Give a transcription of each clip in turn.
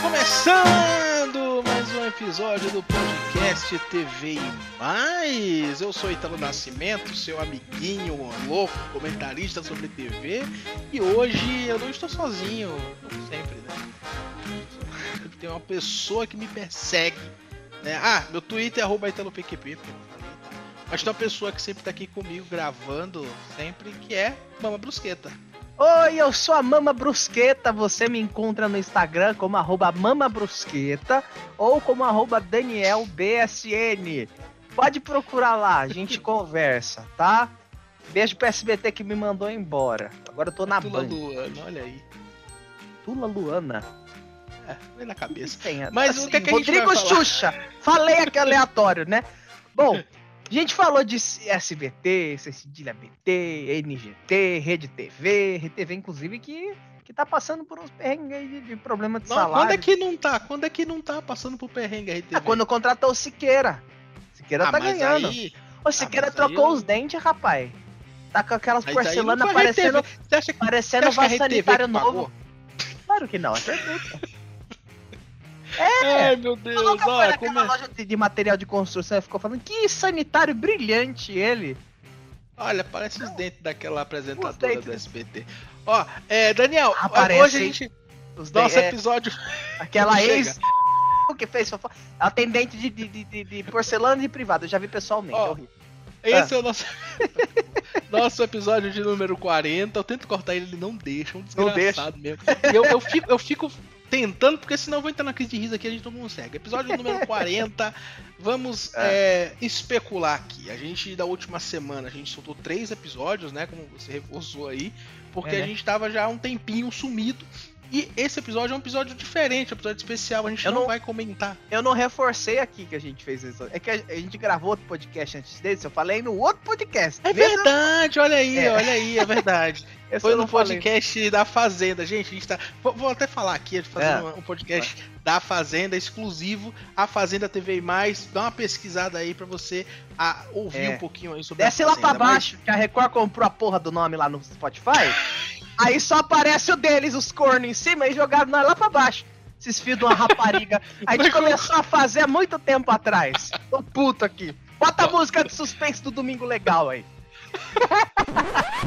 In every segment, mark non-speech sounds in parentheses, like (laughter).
Começando mais um episódio do podcast TV e Mais. Eu sou Italo Nascimento, seu amiguinho louco, comentarista sobre TV. E hoje eu não estou sozinho, como sempre, né? Tem uma pessoa que me persegue. Né? Ah, meu Twitter é arroba ItaloPQP, Mas tem uma pessoa que sempre tá aqui comigo gravando, sempre, que é Mama Brusqueta. Oi, eu sou a Mama Brusqueta. Você me encontra no Instagram como arroba Mama Brusqueta ou como arroba DanielBSN. Pode procurar lá, a gente (laughs) conversa, tá? Beijo pro SBT que me mandou embora. Agora eu tô na Tula Band. Luana, olha aí. Tula Luana. É, vem na cabeça. Tem, Mas o que é que a gente Rodrigo? Xuxa. Falei aqui aleatório, né? Bom, (laughs) a gente falou de SBT, Cecília BT, NGT, Rede TV, Rede TV, inclusive, que, que tá passando por uns perrengues aí de, de problema de Não, salário. quando é que não tá? Quando é que não tá passando por perrengue a RTV? Ah, quando contratou o Siqueira. Siqueira Ah, tá ganhando. Aí, O Siqueira mas trocou aí os dentes, rapaz. Tá com aquelas aí porcelanas parecendo, RTV. Você acha que, parecendo que RTV novo. Claro que não, é. É, Ai, meu Deus, Nunca foi olha, naquela como é... loja de, de material de construção ficou falando que sanitário brilhante ele. Olha, parece os dentes daquela apresentadora dentes. do SBT. Ó, é, Daniel, Ah, parece, hoje a gente... Os Nosso dentes- é, episódio... (laughs) aquela ex (laughs) que fez fofoca. Ela tem dente de, de, de, de- de porcelana de privado, eu já vi pessoalmente. Ó, é. Esse é o nosso... (laughs) nosso episódio de número 40. Eu tento cortar ele, ele não deixa. Um Não desgraçado mesmo. Eu, eu, fico, eu fico tentando, porque senão eu vou entrar na crise de riso aqui e a gente não consegue. Episódio número (laughs) 40. Vamos é, especular aqui. A gente, da última semana, a gente soltou três episódios, né? Como você reforçou aí. Porque É, a gente tava já há um tempinho sumido. E esse episódio é um episódio diferente, um episódio especial. A gente não, não- vai comentar. Eu não reforcei aqui que a gente fez isso. É que a, a gente gravou outro podcast antes desse, eu falei no outro podcast. É Mesmo- verdade, olha aí, É. olha aí, é verdade. (laughs) Foi no não falei. podcast da Fazenda, gente. A gente tá. Vou, vou até falar aqui, fazer É. um, podcast da Fazenda exclusivo, a Fazenda TV e mais. Dá uma pesquisada aí pra você a, ouvir É. um pouquinho aí sobre Desce a lá Fazenda. pra baixo, que a Record comprou a porra do nome lá no Spotify. (laughs) aí só aparece o deles, os cornos em cima, e jogaram nós lá pra baixo. Esses filhos de uma rapariga. A gente começou a fazer há muito tempo atrás. Tô puto aqui. Bota a música de suspense do Domingo Legal aí. (laughs)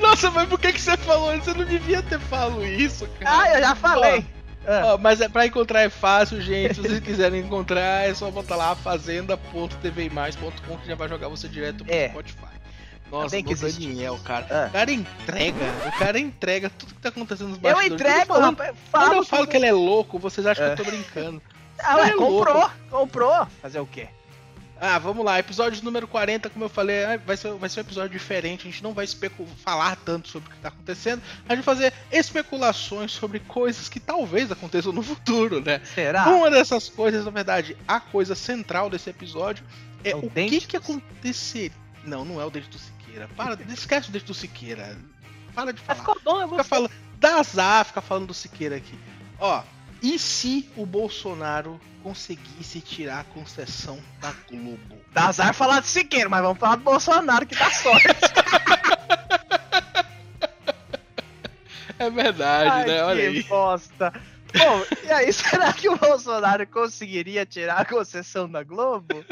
Nossa, mas por que, que você falou isso? Você não devia ter falado isso, cara. Ah, eu já falei. Ah, Ó, mas é pra encontrar é fácil, gente. Se vocês quiserem encontrar, é só botar lá fazenda.tvmais.com que já vai jogar você direto pro É. Spotify. Nossa, Bem o que existe. Daniel, cara. Ah. O cara entrega, o cara entrega tudo que tá acontecendo nos eu bastidores. entrego, Quando eu falo- rapaz. Quando eu falo que ele é louco, vocês acham É. que eu tô brincando. Ah, ué, é louco. comprou, comprou. Fazer o quê? Ah, vamos lá. Episódio número 40, como eu falei, ah, vai ser, vai ser um episódio diferente. A gente não vai falar tanto sobre o que tá acontecendo. A gente vai fazer especulações sobre coisas que talvez aconteçam no futuro, né? Será? Uma dessas coisas, na verdade, a coisa central desse episódio é, É o o, que que aconteceria. Não, não é o dente do Siqueira. Para, esquece o dente do Siqueira. Para de falar. ficou bom, eu vou Fica falando. Dá azar ficar falando do Siqueira aqui. Ó, e se o Bolsonaro conseguisse tirar a concessão da Globo? Dá azar falar de Siqueira, mas vamos falar do Bolsonaro que dá sorte. (laughs) É verdade, Ai, né? Olha que aí. bosta. Bom, e aí, (laughs) será que o Bolsonaro conseguiria tirar a concessão da Globo?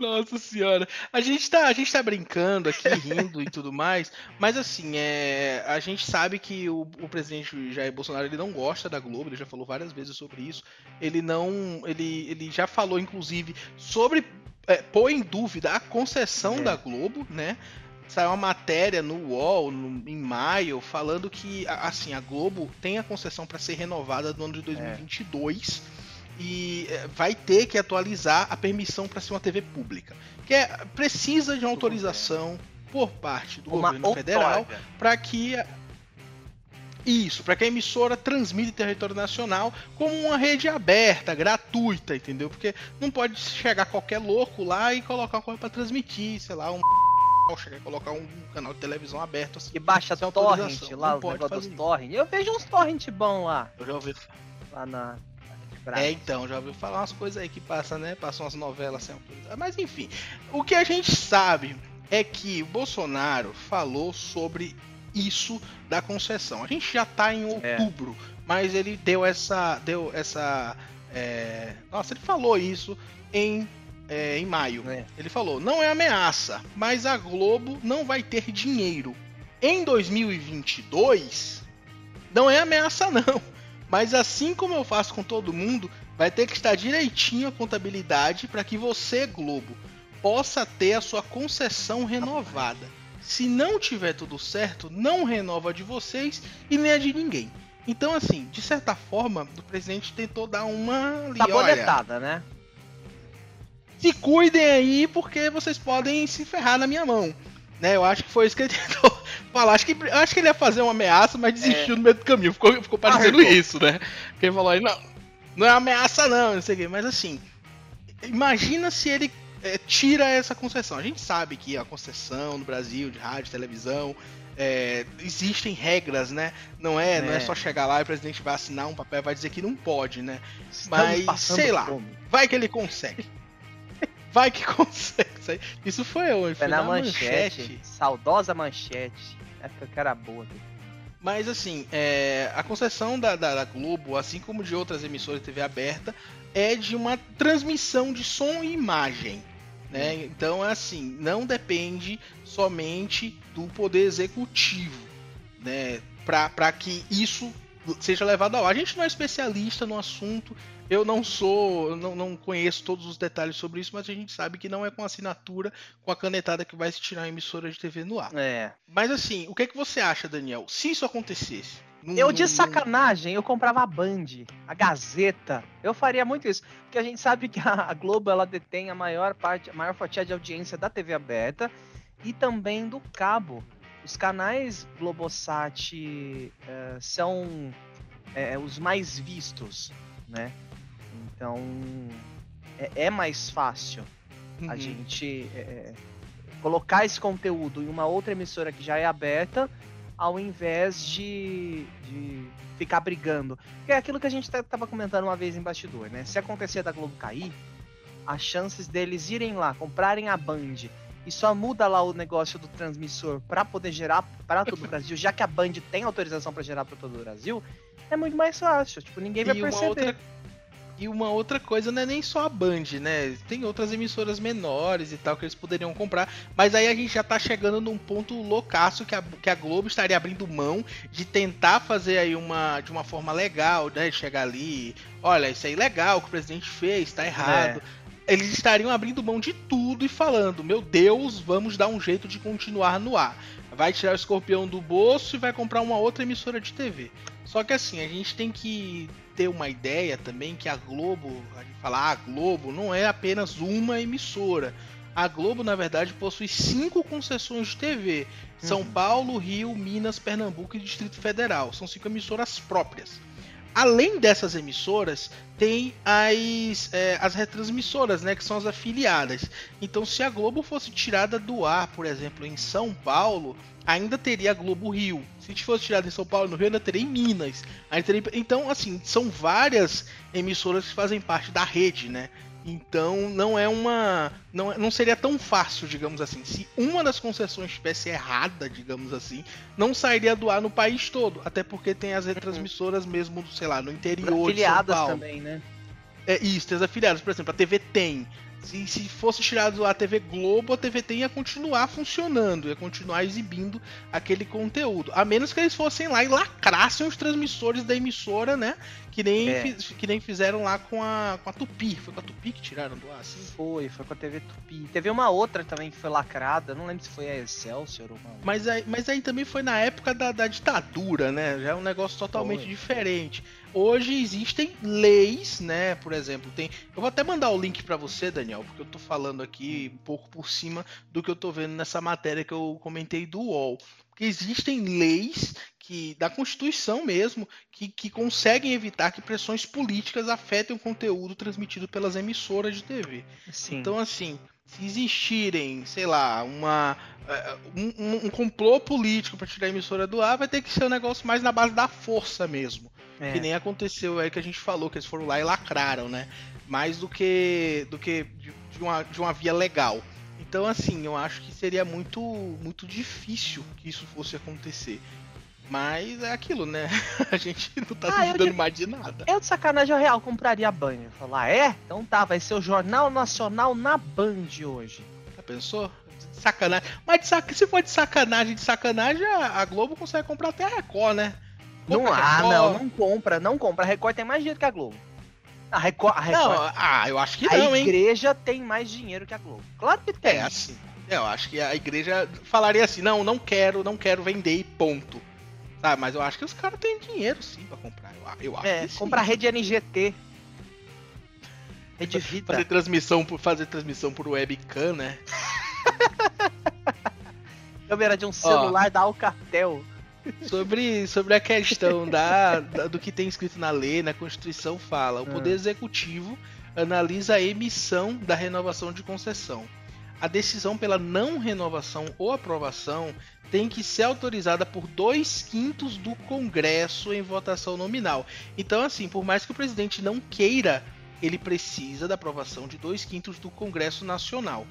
Nossa senhora. A gente tá, a gente tá brincando aqui, rindo e tudo mais, mas assim, é, a gente sabe que o, o presidente Jair Bolsonaro ele não gosta da Globo, ele já falou várias vezes sobre isso. Ele não, ele, ele já falou inclusive sobre é, pôr em dúvida a concessão É. da Globo, né? Saiu uma matéria no UOL no- em maio falando que a- assim a Globo tem a concessão para ser renovada no ano de 2022 e é, vai ter que atualizar a permissão para ser uma TV pública, que é precisa de uma autorização por parte do Uma governo federal outorga. para que a- isso, para que a emissora transmita em território nacional como uma rede aberta, gratuita, entendeu? Porque não pode chegar qualquer louco lá e colocar uma coisa para transmitir, sei lá, um (laughs) chegar e colocar um canal de televisão aberto assim. Que baixa torrent lá, não negócios fazer dos torrent. Eu vejo uns torrent bom lá, Eu já ouvi lá na... É, então, já ouviu falar umas coisas aí que passa, né? Passam umas novelas sem autorizar. Mas enfim, o que a gente sabe é que o Bolsonaro falou sobre isso da concessão. A gente já está em é. outubro, é. mas ele deu essa. Deu essa. É... Nossa, ele falou isso em, é, em maio. É. Ele falou: não é ameaça, mas a Globo não vai ter dinheiro. Em 2022, não é ameaça, não. Mas assim como eu faço com todo mundo, vai ter que estar direitinho a contabilidade para que você, Globo, possa ter a sua concessão renovada. Se não tiver tudo certo, não renova de vocês e nem a de ninguém. Então, assim, de certa forma, o presidente tentou dar uma. Sabonetada, né? Se cuidem aí, porque vocês podem se ferrar na minha mão. Né, eu acho que foi isso que ele (laughs) tentou falar. Acho que, acho que ele ia fazer uma ameaça, mas desistiu é. no meio do caminho. Ficou, ficou parecendo isso, né? Porque ele falou aí, não, não é ameaça não, não sei o quê. Mas assim, imagina se ele é, tira essa concessão. A gente sabe que a concessão no Brasil de rádio, televisão, é, existem regras, né? Não é, é, não é só chegar lá e o presidente vai assinar um papel e vai dizer que não pode, né? Estamos Mas sei lá, fome. vai que ele consegue. Vai que (laughs) consegue. Isso foi hoje. Foi, foi na, na manchete, manchete, Saudosa manchete. Época que era boa. Mas assim, é, a concessão da, da, da, Globo, assim como de outras emissoras de TV aberta, é de uma transmissão de som e imagem. Né? Então, é assim, não depende somente do poder executivo né? para que isso seja levado ao ar. A gente não é especialista no assunto, eu não sou, não, não conheço todos os detalhes sobre isso, mas a gente sabe que não é com assinatura, com a canetada que vai se tirar a emissora de TV no ar. É. Mas assim, o que, é que você acha, Daniel? Se isso acontecesse, eu, de sacanagem, eu comprava a Band, a Gazeta. Eu faria muito isso. Porque a gente sabe que a Globo ela detém a maior parte, a maior fatia de audiência da TV aberta e também do cabo. Os canais Globosat uh, são é, os mais vistos, né? Então é, é mais fácil uhum. a gente é, colocar esse conteúdo em uma outra emissora que já é aberta ao invés de, de ficar brigando. Que é aquilo que a gente estava comentando uma vez em bastidor, né? Se acontecer da Globo cair, as chances deles irem lá, comprarem a Band e só muda lá o negócio do transmissor para poder gerar para todo o (laughs) Brasil, já que a Band tem autorização para gerar para todo o Brasil, é muito mais fácil. Tipo, ninguém vai e perceber. Outra e uma outra coisa não é nem só a Band, né? Tem outras emissoras menores e tal que eles poderiam comprar. Mas aí a gente já tá chegando num ponto loucaço que a, que a Globo estaria abrindo mão de tentar fazer aí uma de uma forma legal, né? Chegar ali, olha, isso é legal o que o presidente fez, tá errado. É. Eles estariam abrindo mão de tudo e falando: Meu Deus, vamos dar um jeito de continuar no ar. Vai tirar o escorpião do bolso e vai comprar uma outra emissora de TV. Só que assim, a gente tem que ter uma ideia também que a Globo, a gente fala ah, a Globo, não é apenas uma emissora. A Globo, na verdade, possui cinco concessões de TV: São uhum. Paulo, Rio, Minas, Pernambuco e Distrito Federal. São cinco emissoras próprias. Além dessas emissoras, tem as, é, as retransmissoras, né, que são as afiliadas. Então, se a Globo fosse tirada do ar, por exemplo, em São Paulo, ainda teria a Globo Rio. Se fosse tirada em São Paulo no Rio, ainda teria em Minas. Teria... Então, assim, são várias emissoras que fazem parte da rede, né? Então não é uma. Não, é, não seria tão fácil, digamos assim. Se uma das concessões estivesse errada, digamos assim, não sairia do ar no país todo. Até porque tem as retransmissoras mesmo, sei lá, no interior afiliadas de São Paulo. também, né? É isso, tem as afiliadas. Por exemplo, a TV tem. Se, se fosse tirado a TV Globo, a TV tem ia continuar funcionando, ia continuar exibindo aquele conteúdo. A menos que eles fossem lá e lacrassem os transmissores da emissora, né? Que nem, é. fiz, que nem fizeram lá com a, com a Tupi. Foi com a Tupi que tiraram do ar, assim? Foi, foi com a TV Tupi. Teve uma outra também que foi lacrada, não lembro se foi a Excelsior ou uma... Mas aí, mas aí também foi na época da, da ditadura, né? Já é um negócio totalmente foi. diferente. Hoje existem leis, né? Por exemplo, tem. Eu vou até mandar o link para você, Daniel, porque eu tô falando aqui um pouco por cima do que eu tô vendo nessa matéria que eu comentei do UOL. Porque existem leis que da Constituição mesmo que, que conseguem evitar que pressões políticas afetem o conteúdo transmitido pelas emissoras de TV. Sim. Então, assim, se existirem, sei lá, uma, é, um, um complô político para tirar a emissora do ar, vai ter que ser um negócio mais na base da força mesmo. É. Que nem aconteceu aí que a gente falou, que eles foram lá e lacraram, né? Mais do que do que de uma, de uma via legal. Então, assim, eu acho que seria muito, muito difícil que isso fosse acontecer. Mas é aquilo, né? (laughs) A gente não tá ah, duvidando de... mais de nada. Eu de sacanagem real compraria Band. Falar, é? Então tá, vai ser o Jornal Nacional na Band hoje. Já pensou? De sacanagem. Mas de sac... se for de sacanagem, de sacanagem, a Globo consegue comprar até a Record, né? Compra não, ah, não, não compra, não compra. A Record tem mais dinheiro que a Globo. A Record, a Record. Não, ah, eu acho que não, hein? A igreja tem mais dinheiro que a Globo. Claro que tem. É assim. Eu acho que a igreja falaria assim: não, não quero, não quero vender e ponto. Tá, mas eu acho que os caras têm dinheiro sim pra comprar. Eu, eu acho é, comprar rede NGT. Rede Vida. Fazer transmissão por, fazer transmissão por webcam, né? (laughs) Câmera de um celular Ó, da Alcatel. Sobre, sobre a questão da, da, do que tem escrito na lei, na Constituição, fala: o Poder ah. Executivo analisa a emissão da renovação de concessão. A decisão pela não renovação ou aprovação tem que ser autorizada por dois quintos do Congresso em votação nominal. Então, assim, por mais que o presidente não queira, ele precisa da aprovação de dois quintos do Congresso Nacional.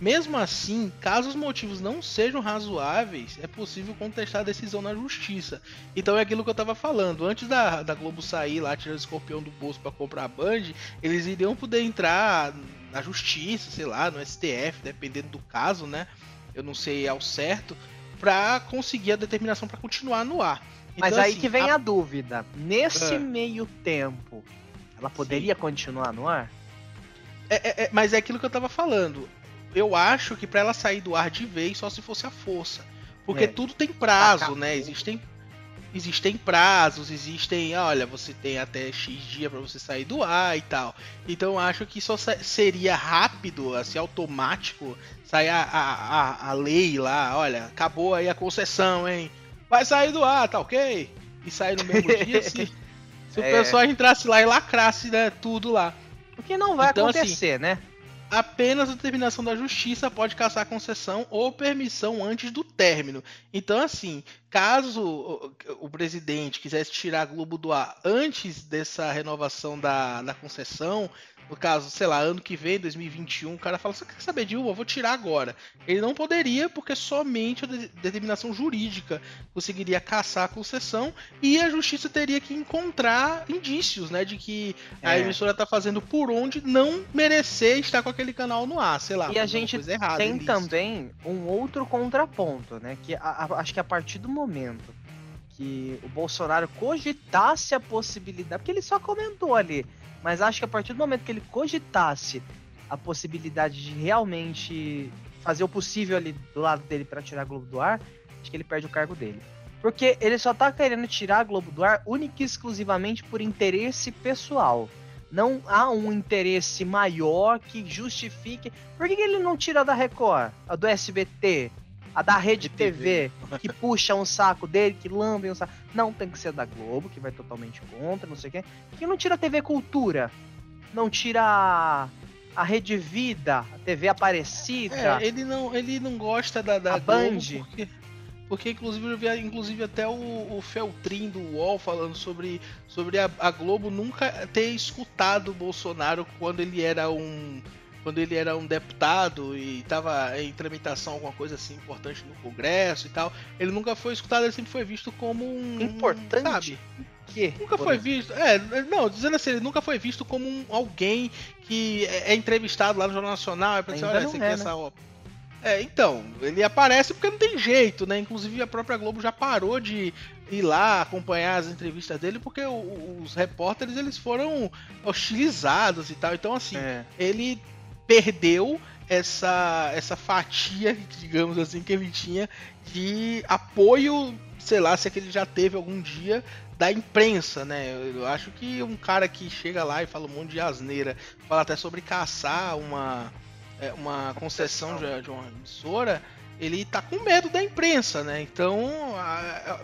Mesmo assim, caso os motivos não sejam razoáveis, é possível contestar a decisão na justiça. Então é aquilo que eu estava falando. Antes da, da Globo sair lá, tirar o escorpião do bolso para comprar a Band, eles iriam poder entrar na justiça, sei lá, no STF, dependendo do caso, né? Eu não sei ao certo, para conseguir a determinação para continuar no ar. Então, Mas aí assim, que vem a... a... dúvida. Nesse é. meio tempo, ela poderia Sim. continuar no ar? É, é, é, mas é aquilo que eu tava falando eu acho que para ela sair do ar de vez só se fosse a força. Porque é. tudo tem prazo, né? Existem existem prazos, existem, olha, você tem até X dia para você sair do ar e tal. Então acho que só seria rápido, assim, automático, sair a, a, a, a lei lá, olha, acabou aí a concessão, hein? Vai sair do ar, tá ok? E sair no mesmo dia, (laughs) se, se é. o pessoal entrasse lá e lacrasse né, tudo lá. O que não vai então, assim, acontecer, assim, né? Apenas a determinação da justiça pode caçar concessão ou permissão antes do término. Então, assim, caso o, presidente quisesse tirar a Globo do ar antes dessa renovação da, da concessão, no caso, sei lá, ano que vem, 2021, o cara fala: Você quer saber de uma? Eu vou tirar agora. Ele não poderia, porque somente a de determinação jurídica conseguiria caçar a concessão e a justiça teria que encontrar indícios, né, de que é. a emissora está fazendo por onde não merecer estar com aquele canal no ar, sei lá. E a gente tem também um outro contraponto, né, que a, a, acho que a partir do momento que o Bolsonaro cogitasse a possibilidade, porque ele só comentou ali mas acho que a partir do momento que ele cogitasse a possibilidade de realmente fazer o possível ali do lado dele para tirar a Globo do ar, acho que ele perde o cargo dele. Porque ele só tá querendo tirar a Globo do ar única e exclusivamente por interesse pessoal. Não há um interesse maior que justifique. Por que, ele não tira da Record, a do SBT, a da Rede TV, que puxa um saco dele, que lambe um saco. Não, tem que ser da Globo, que vai totalmente contra, não sei o quê. Que não tira a TV Cultura. Não tira a, Rede Vida, a TV Aparecida. É, ele não, ele não gosta da, da a Band. Porque, porque, inclusive, eu vi inclusive, até o, o Feltrin do UOL falando sobre, sobre a, a Globo nunca ter escutado o Bolsonaro quando ele era um quando ele era um deputado e estava em tramitação alguma coisa assim importante no Congresso e tal, ele nunca foi escutado, ele sempre foi visto como um importante. Sabe? Que? Nunca foi visto. É, não, dizendo assim, ele nunca foi visto como um, alguém que é, é entrevistado lá no Jornal Nacional, é pra dizer, olha, você é, quer né? essa é, então, ele aparece porque não tem jeito, né? Inclusive a própria Globo já parou de ir lá acompanhar as entrevistas dele porque o, os repórteres eles foram hostilizados e tal. Então, assim, é. ele perdeu essa, essa fatia, digamos assim, que ele tinha de apoio, sei lá, se é que ele já teve algum dia da imprensa, né? Eu acho que um cara que chega lá e fala um monte de asneira, fala até sobre caçar uma, é, uma concessão de, de uma emissora, ele tá com medo da imprensa, né? Então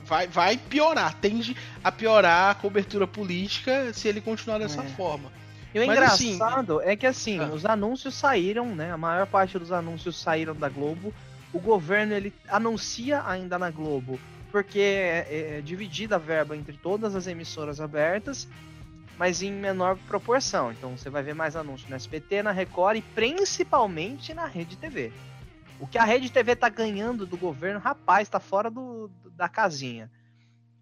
vai, vai piorar, tende a piorar a cobertura política se ele continuar dessa é. forma. E o Mas, assim, engraçado assim, é que assim, ah. os anúncios saíram, né? A maior parte dos anúncios saíram da Globo. O governo ele anuncia ainda na Globo, porque é, é, é dividida a verba entre todas as emissoras abertas. mas em menor proporção. Então você vai ver mais anúncios no SBT, na Record e principalmente na Rede TV. O que a Rede TV tá ganhando do governo, rapaz, tá fora do, da casinha.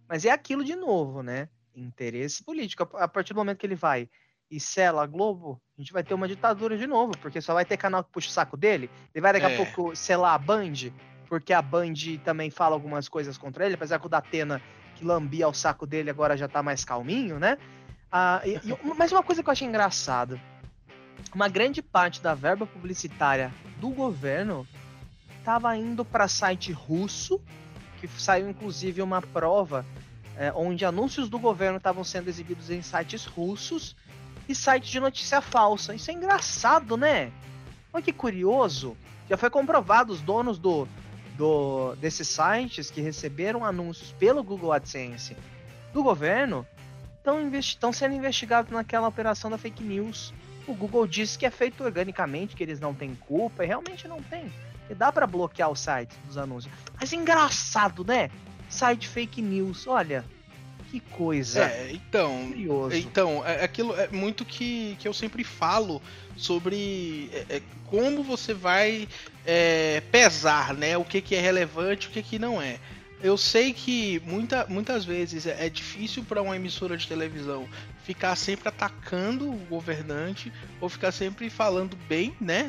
Mas é aquilo de novo, né? Interesse político. A partir do momento que ele vai e sela a Globo, a gente vai ter uma ditadura de novo, porque só vai ter canal que puxa o saco dele. Ele vai daqui é. a pouco selar a Band, porque a Band também fala algumas coisas contra ele, apesar que o Datena, que lambia o saco dele, agora já tá mais calminho, né? Ah, e, e, mas uma coisa que eu achei engraçado, uma grande parte da verba publicitária do governo estava indo para site russo, que saiu inclusive uma prova é, onde anúncios do governo estavam sendo exibidos em sites russos e sites de notícia falsa. Isso é engraçado, né? Olha que curioso. Já foi comprovado os donos do, do desses sites que receberam anúncios pelo Google AdSense do governo estão sendo investigados naquela operação da fake news. O Google diz que é feito organicamente, que eles não têm culpa, e realmente não tem. E dá para bloquear o site dos anúncios. Mas engraçado, né? Site fake news, olha. Que coisa. É, então. Curioso. Então, é, aquilo é muito que, que eu sempre falo sobre é, é, como você vai é, pesar, né? O que, que é relevante o que, que não é. Eu sei que muita, muitas vezes é, é difícil para uma emissora de televisão ficar sempre atacando o governante ou ficar sempre falando bem, né,